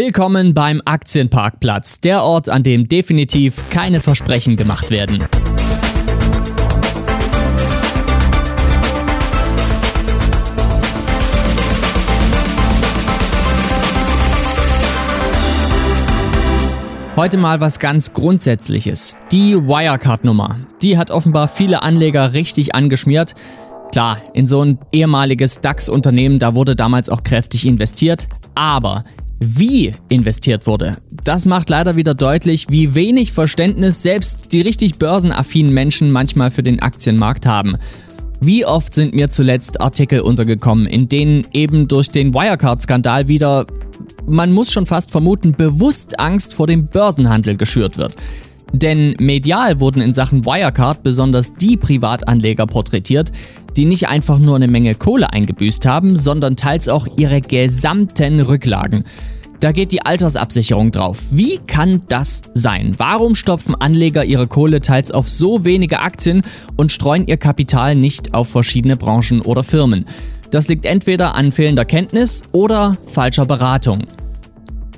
Willkommen beim Aktienparkplatz, der Ort, an dem definitiv keine Versprechen gemacht werden. Heute mal was ganz Grundsätzliches. Die Wirecard-Nummer. Die hat offenbar viele Anleger richtig angeschmiert. Klar, in so ein ehemaliges DAX-Unternehmen, da wurde damals auch kräftig investiert. Aber wie investiert wurde, das macht leider wieder deutlich, wie wenig Verständnis selbst die richtig börsenaffinen Menschen manchmal für den Aktienmarkt haben. Wie oft sind mir zuletzt Artikel untergekommen, in denen eben durch den Wirecard-Skandal wieder man muss schon fast vermuten, bewusst Angst vor dem Börsenhandel geschürt wird. Denn medial wurden in Sachen Wirecard besonders die Privatanleger porträtiert, die nicht einfach nur eine Menge Kohle eingebüßt haben, sondern teils auch ihre gesamten Rücklagen. Da geht die Altersabsicherung drauf. Wie kann das sein? Warum stopfen Anleger ihre Kohle teils auf so wenige Aktien und streuen ihr Kapital nicht auf verschiedene Branchen oder Firmen? Das liegt entweder an fehlender Kenntnis oder falscher Beratung.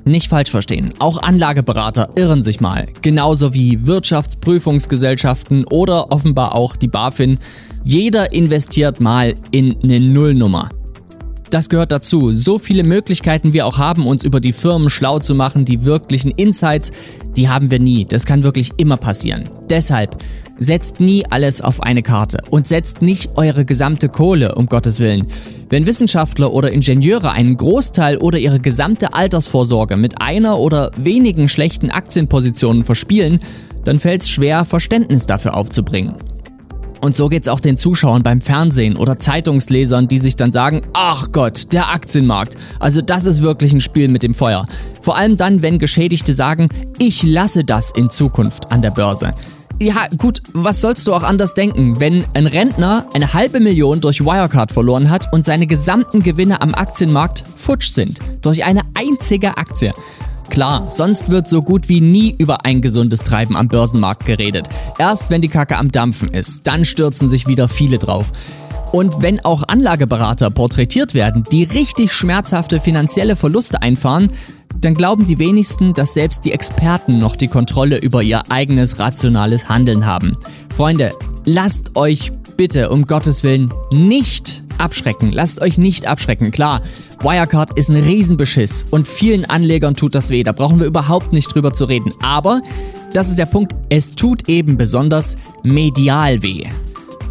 Nicht falsch verstehen, auch Anlageberater irren sich mal, genauso wie Wirtschaftsprüfungsgesellschaften oder offenbar auch die BaFin. Jeder investiert mal in eine Nullnummer. Das gehört dazu. So viele Möglichkeiten wir auch haben, uns über die Firmen schlau zu machen, die wirklichen Insights, die haben wir nie. Das kann wirklich immer passieren. Deshalb setzt nie alles auf eine Karte und setzt nicht eure gesamte Kohle, um Gottes Willen. Wenn Wissenschaftler oder Ingenieure einen Großteil oder ihre gesamte Altersvorsorge mit einer oder wenigen schlechten Aktienpositionen verspielen, dann fällt es schwer, Verständnis dafür aufzubringen. Und so geht's auch den Zuschauern beim Fernsehen oder Zeitungslesern, die sich dann sagen, ach Gott, der Aktienmarkt. Also das ist wirklich ein Spiel mit dem Feuer. Vor allem dann, wenn Geschädigte sagen, ich lasse das in Zukunft an der Börse. Ja, gut, was sollst du auch anders denken, wenn ein Rentner eine halbe Million durch Wirecard verloren hat und seine gesamten Gewinne am Aktienmarkt futsch sind? Durch eine einzige Aktie. Klar, sonst wird so gut wie nie über ein gesundes Treiben am Börsenmarkt geredet. Erst wenn die Kacke am Dampfen ist, dann stürzen sich wieder viele drauf. Und wenn auch Anlageberater porträtiert werden, die richtig schmerzhafte finanzielle Verluste einfahren, dann glauben die wenigsten, dass selbst die Experten noch die Kontrolle über ihr eigenes rationales Handeln haben. Freunde, lasst euch bitte um Gottes Willen nicht abschrecken. Lasst euch nicht abschrecken. Klar, Wirecard ist ein Riesenbeschiss und vielen Anlegern tut das weh. Da brauchen wir überhaupt nicht drüber zu reden. Aber, das ist der Punkt, es tut eben besonders medial weh.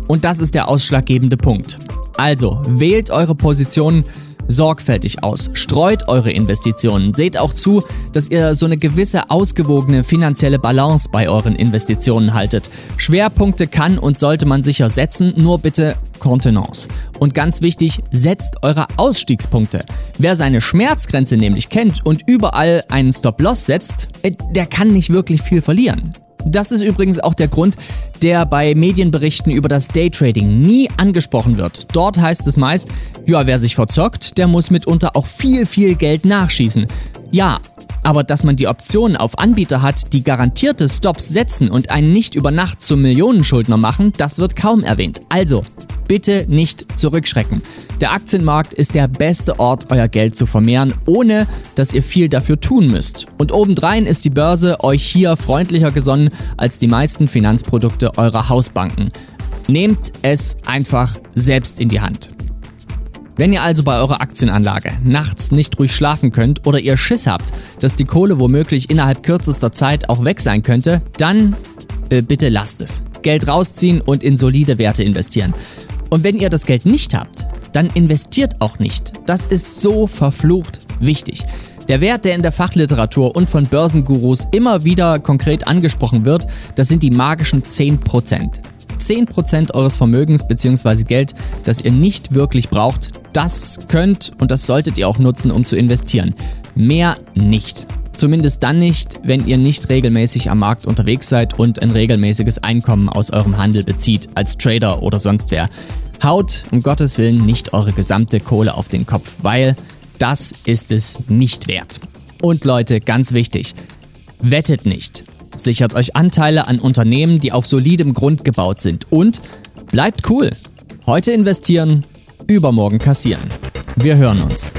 Und das ist der ausschlaggebende Punkt. Also, wählt eure Positionen sorgfältig aus, streut eure Investitionen, seht auch zu, dass ihr so eine gewisse ausgewogene finanzielle Balance bei euren Investitionen haltet. Schwerpunkte kann und sollte man sicher setzen, nur bitte Kontenance. Und ganz wichtig, setzt eure Ausstiegspunkte. Wer seine Schmerzgrenze nämlich kennt und überall einen Stop-Loss setzt, äh, der kann nicht wirklich viel verlieren. Das ist übrigens auch der Grund, der bei Medienberichten über das Daytrading nie angesprochen wird. Dort heißt es meist, ja, wer sich verzockt, der muss mitunter auch viel, viel Geld nachschießen. Ja, aber dass man die Option auf Anbieter hat, die garantierte Stops setzen und einen nicht über Nacht zum Millionenschuldner machen, das wird kaum erwähnt. Also, bitte nicht zurückschrecken. Der Aktienmarkt ist der beste Ort, euer Geld zu vermehren, ohne dass ihr viel dafür tun müsst. Und obendrein ist die Börse euch hier freundlicher gesonnen als die meisten Finanzprodukte eurer Hausbanken. Nehmt es einfach selbst in die Hand. Wenn ihr also bei eurer Aktienanlage nachts nicht ruhig schlafen könnt oder ihr Schiss habt, dass die Kohle womöglich innerhalb kürzester Zeit auch weg sein könnte, dann äh, bitte lasst es. Geld rausziehen und in solide Werte investieren. Und wenn ihr das Geld nicht habt, dann investiert auch nicht. Das ist so verflucht wichtig. Der Wert, der in der Fachliteratur und von Börsengurus immer wieder konkret angesprochen wird, das sind die magischen 10%. 10% eures Vermögens bzw. Geld, das ihr nicht wirklich braucht, das könnt und das solltet ihr auch nutzen, um zu investieren. Mehr nicht. Zumindest dann nicht, wenn ihr nicht regelmäßig am Markt unterwegs seid und ein regelmäßiges Einkommen aus eurem Handel bezieht, als Trader oder sonst wer. Haut um Gottes Willen nicht eure gesamte Kohle auf den Kopf, weil das ist es nicht wert. Und Leute, ganz wichtig, wettet nicht. Sichert euch Anteile an Unternehmen, die auf solidem Grund gebaut sind und bleibt cool. Heute investieren, übermorgen kassieren. Wir hören uns.